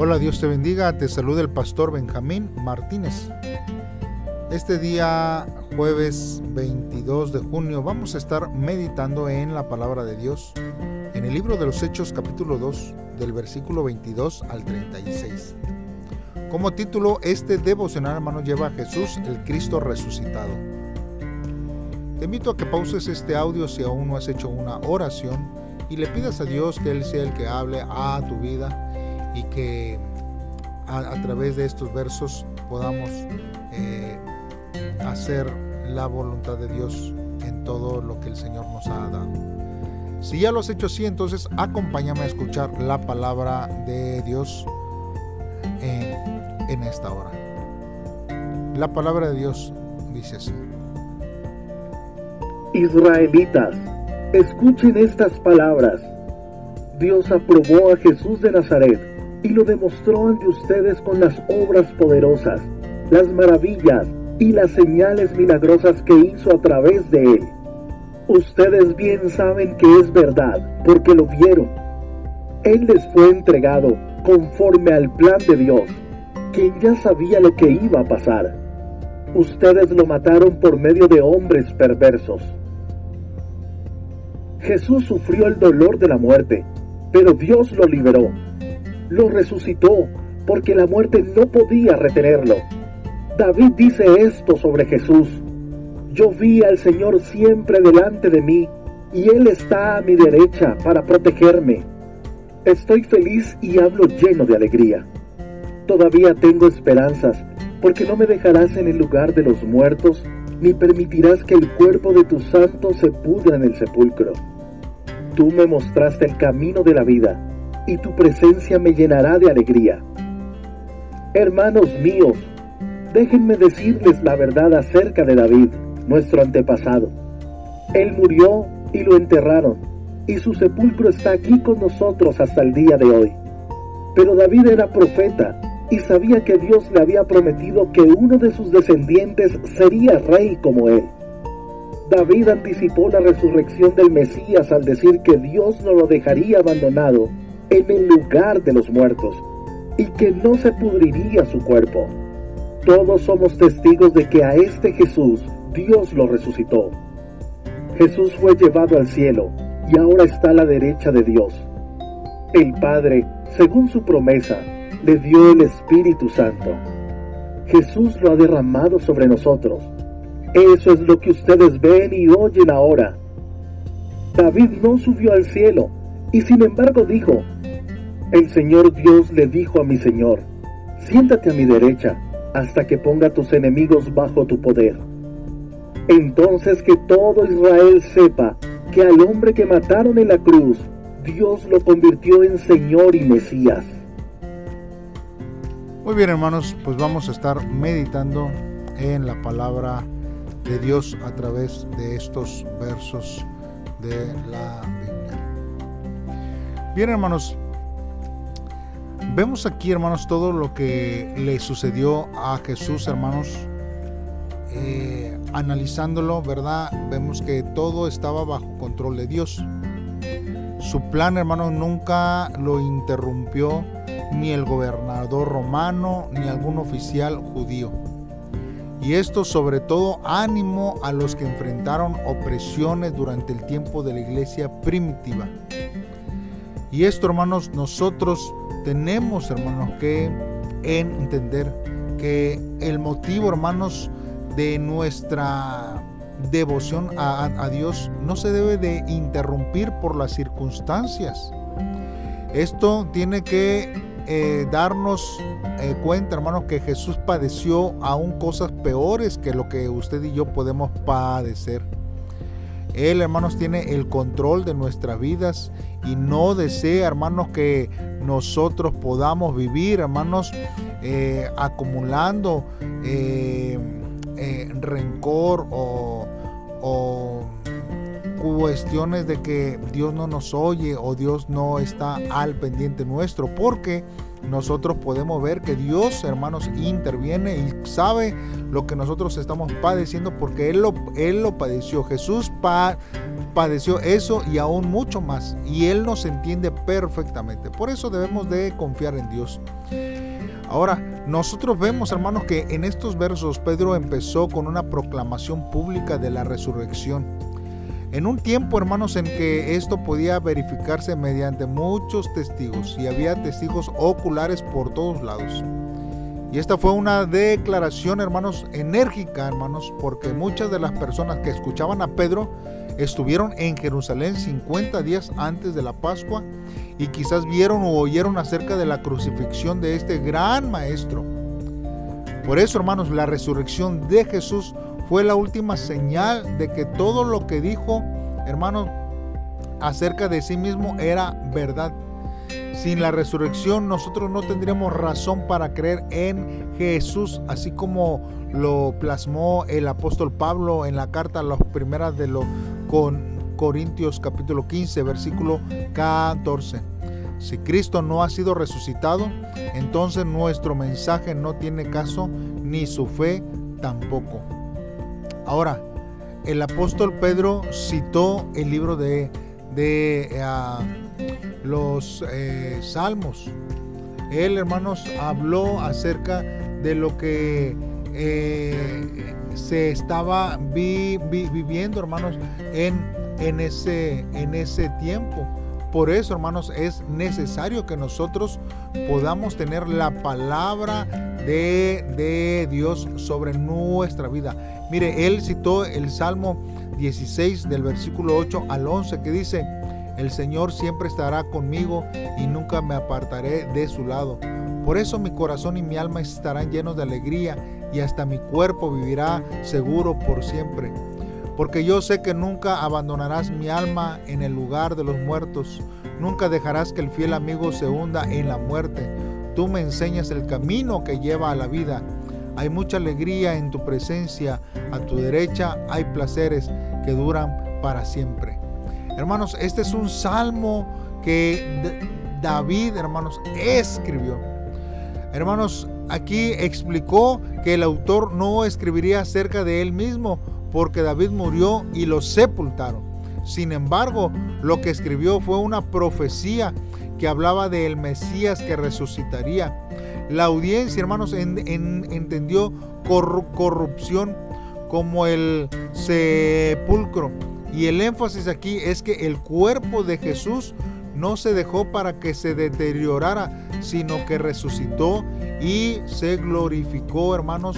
Hola, Dios te bendiga, te saluda el pastor Benjamín Martínez. Este día, jueves 22 de junio, vamos a estar meditando en la palabra de Dios en el libro de los Hechos capítulo 2, del versículo 22 al 36. Como título, este devocional hermano lleva a Jesús el Cristo resucitado. Te invito a que pauses este audio si aún no has hecho una oración y le pidas a Dios que Él sea el que hable a tu vida y que a, través de estos versos podamos eh, hacer la voluntad de Dios en todo lo que el Señor nos ha dado. Si ya lo has hecho así, entonces acompáñame a escuchar la palabra de Dios en, en esta hora. La palabra de Dios dice así. Israelitas, escuchen estas palabras. Dios aprobó a Jesús de Nazaret y lo demostró ante ustedes con las obras poderosas, las maravillas y las señales milagrosas que hizo a través de él. Ustedes bien saben que es verdad, porque lo vieron. Él les fue entregado conforme al plan de Dios, quien ya sabía lo que iba a pasar. Ustedes lo mataron por medio de hombres perversos. Jesús sufrió el dolor de la muerte, pero Dios lo liberó lo resucitó porque la muerte no podía retenerlo. David dice esto sobre Jesús. Yo vi al Señor siempre delante de mí y Él está a mi derecha para protegerme. Estoy feliz y hablo lleno de alegría. Todavía tengo esperanzas porque no me dejarás en el lugar de los muertos ni permitirás que el cuerpo de tus santos se pudra en el sepulcro. Tú me mostraste el camino de la vida y tu presencia me llenará de alegría. Hermanos míos, déjenme decirles la verdad acerca de David, nuestro antepasado. Él murió y lo enterraron, y su sepulcro está aquí con nosotros hasta el día de hoy. Pero David era profeta y sabía que Dios le había prometido que uno de sus descendientes sería rey como él. David anticipó la resurrección del Mesías al decir que Dios no lo dejaría abandonado en el lugar de los muertos y que no se pudriría su cuerpo. Todos somos testigos de que a este Jesús Dios lo resucitó. Jesús fue llevado al cielo y ahora está a la derecha de Dios. El Padre, según su promesa, le dio el Espíritu Santo. Jesús lo ha derramado sobre nosotros. Eso es lo que ustedes ven y oyen ahora. David no subió al cielo y sin embargo dijo, el Señor Dios le dijo a mi Señor, siéntate a mi derecha hasta que ponga tus enemigos bajo tu poder. Entonces que todo Israel sepa que al hombre que mataron en la cruz, Dios lo convirtió en Señor y Mesías. Muy bien hermanos, pues vamos a estar meditando en la palabra de Dios a través de estos versos de la Biblia. Bien hermanos, Vemos aquí, hermanos, todo lo que le sucedió a Jesús, hermanos. Eh, analizándolo, ¿verdad? Vemos que todo estaba bajo control de Dios. Su plan, hermanos, nunca lo interrumpió ni el gobernador romano ni algún oficial judío. Y esto sobre todo ánimo a los que enfrentaron opresiones durante el tiempo de la iglesia primitiva. Y esto, hermanos, nosotros tenemos, hermanos, que entender que el motivo, hermanos, de nuestra devoción a, Dios no se debe de interrumpir por las circunstancias. Esto tiene que eh, darnos eh, cuenta, hermanos, que Jesús padeció aún cosas peores que lo que usted y yo podemos padecer. Él, hermanos, tiene el control de nuestras vidas y no desea, hermanos, que nosotros podamos vivir, hermanos, eh, acumulando eh, eh, rencor o, cuestiones de que Dios no nos oye o Dios no está al pendiente nuestro, porque nosotros podemos ver que Dios, hermanos, interviene y sabe lo que nosotros estamos padeciendo porque Él lo, él lo padeció. Jesús padeció eso y aún mucho más. Y Él nos entiende perfectamente. Por eso debemos de confiar en Dios. Ahora, nosotros vemos, hermanos, que en estos versos Pedro empezó con una proclamación pública de la resurrección. En un tiempo, hermanos, en que esto podía verificarse mediante muchos testigos y había testigos oculares por todos lados. Y esta fue una declaración, hermanos, enérgica, hermanos, porque muchas de las personas que escuchaban a Pedro estuvieron en Jerusalén 50 días antes de la Pascua y quizás vieron o oyeron acerca de la crucifixión de este gran maestro. Por eso, hermanos, la resurrección de Jesús fue la última señal de que todo lo que dijo, hermanos, acerca de sí mismo era verdad. Sin la resurrección nosotros no tendríamos razón para creer en Jesús, así como lo plasmó el apóstol Pablo en la carta a las primeras de los Corintios capítulo 15, versículo 14. Si Cristo no ha sido resucitado, entonces nuestro mensaje no tiene caso, ni su fe tampoco. Ahora, el apóstol Pedro citó el libro de, de ah, los eh, salmos. Él, hermanos, habló acerca de lo que eh, se estaba viviendo, hermanos, en, en, ese, en ese tiempo. Por eso, hermanos, es necesario que nosotros podamos tener la palabra de, Dios sobre nuestra vida. Mire, él citó el Salmo 16 del versículo 8 al 11 que dice, el Señor siempre estará conmigo y nunca me apartaré de su lado. Por eso mi corazón y mi alma estarán llenos de alegría y hasta mi cuerpo vivirá seguro por siempre porque yo sé que nunca abandonarás mi alma en el lugar de los muertos, nunca dejarás que el fiel amigo se hunda en la muerte. Tú me enseñas el camino que lleva a la vida. Hay mucha alegría en tu presencia, a tu derecha hay placeres que duran para siempre. Hermanos, este es un salmo que David, hermanos, escribió. Hermanos, aquí explicó que el autor no escribiría acerca de él mismo, porque David murió y lo sepultaron. Sin embargo, lo que escribió fue una profecía que hablaba del Mesías que resucitaría. La audiencia, hermanos, entendió corrupción como el sepulcro. Y el énfasis aquí es que el cuerpo de Jesús no se dejó para que se deteriorara, sino que resucitó y se glorificó, hermanos.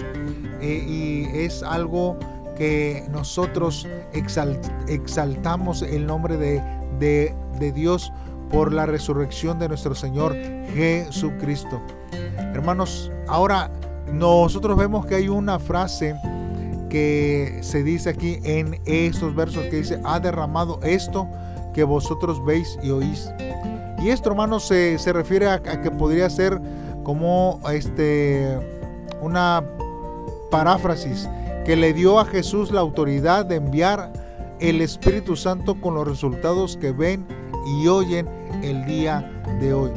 Eh, y es algo que nosotros exaltamos el nombre de, de, Dios por la resurrección de nuestro Señor Jesucristo. Hermanos, ahora nosotros vemos que hay una frase que se dice aquí en estos versos que dice, ha derramado esto que vosotros veis y oís. Y esto, hermanos, se, se refiere a, que podría ser como este, una paráfrasis que le dio a Jesús la autoridad de enviar el Espíritu Santo con los resultados que ven y oyen el día de hoy.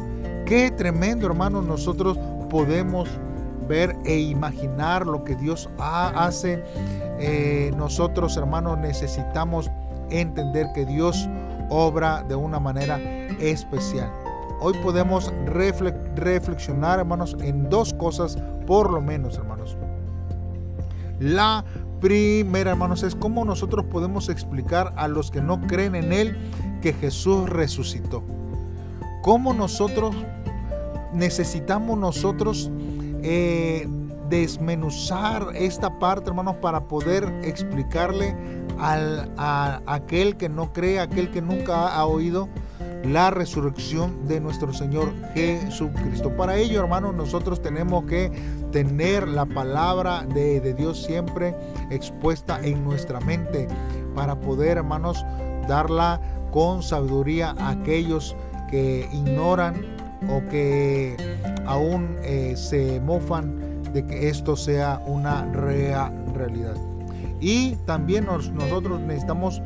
Qué tremendo, hermanos, nosotros podemos ver e imaginar lo que Dios hace. Eh, nosotros, hermanos, necesitamos entender que Dios obra de una manera especial. Hoy podemos reflexionar, hermanos, en dos cosas, por lo menos, hermanos. La primera, hermanos, es cómo nosotros podemos explicar a los que no creen en Él que Jesús resucitó. Cómo nosotros necesitamos nosotros eh, desmenuzar esta parte, hermanos, para poder explicarle al, a aquel que no cree, aquel que nunca ha oído la resurrección de nuestro Señor Jesucristo. Para ello, hermanos, nosotros tenemos que tener la palabra de, Dios siempre expuesta en nuestra mente para poder, hermanos, darla con sabiduría a aquellos que ignoran o que aún eh, se mofan de que esto sea una realidad. Y también nosotros necesitamos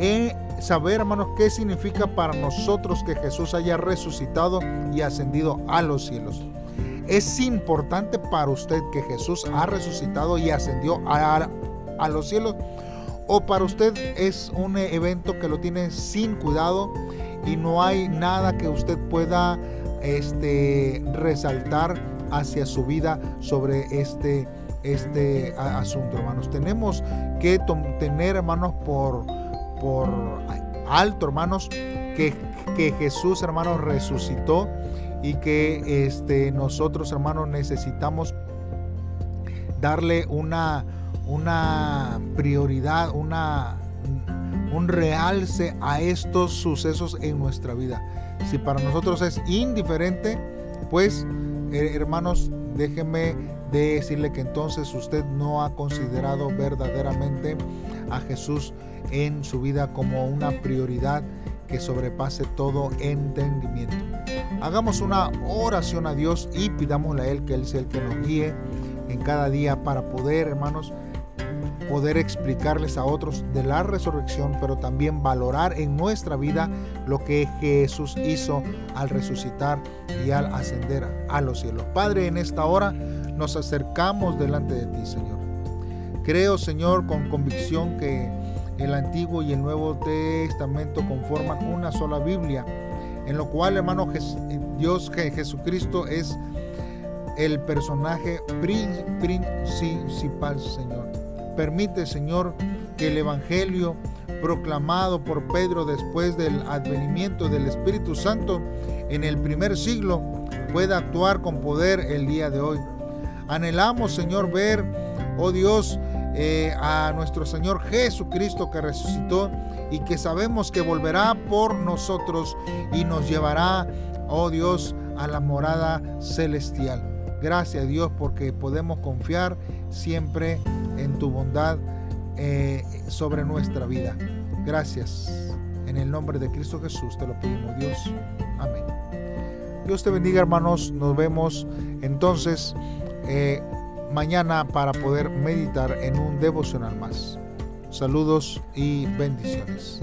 en saber, hermanos, qué significa para nosotros que Jesús haya resucitado y ascendido a los cielos. Es importante para usted que Jesús ha resucitado y ascendió a, a los cielos. O para usted es un evento que lo tiene sin cuidado y no hay nada que usted pueda este, resaltar hacia su vida sobre este, este asunto, hermanos. Tenemos que tener, hermanos, por, por alto, hermanos, que, que Jesús, hermanos, resucitó y que este, nosotros, hermanos, necesitamos darle una, una prioridad, una, un realce a estos sucesos en nuestra vida. Si para nosotros es indiferente, pues eh, hermanos, déjenme decirle que entonces usted no ha considerado verdaderamente a Jesús en su vida como una prioridad que sobrepase todo entendimiento. Hagamos una oración a Dios y pidámosle a Él que Él sea el que nos guíe en cada día para poder, hermanos, poder explicarles a otros de la resurrección, pero también valorar en nuestra vida lo que Jesús hizo al resucitar y al ascender a los cielos. Padre, en esta hora nos acercamos delante de ti, Señor. Creo, Señor, con convicción que el Antiguo y el Nuevo Testamento conforman una sola Biblia, en lo cual, hermano, Dios Jesucristo es el personaje principal, Señor. Permite, Señor, que el Evangelio proclamado por Pedro después del advenimiento del Espíritu Santo en el primer siglo pueda actuar con poder el día de hoy. Anhelamos, Señor, ver, oh Dios, eh, a nuestro Señor Jesucristo que resucitó y que sabemos que volverá por nosotros y nos llevará, oh Dios, a la morada celestial. Gracias Dios porque podemos confiar siempre en tu bondad eh, sobre nuestra vida. Gracias. En el nombre de Cristo Jesús te lo pedimos Dios. Amén. Dios te bendiga hermanos. Nos vemos entonces eh, mañana para poder meditar en un devocional más. Saludos y bendiciones.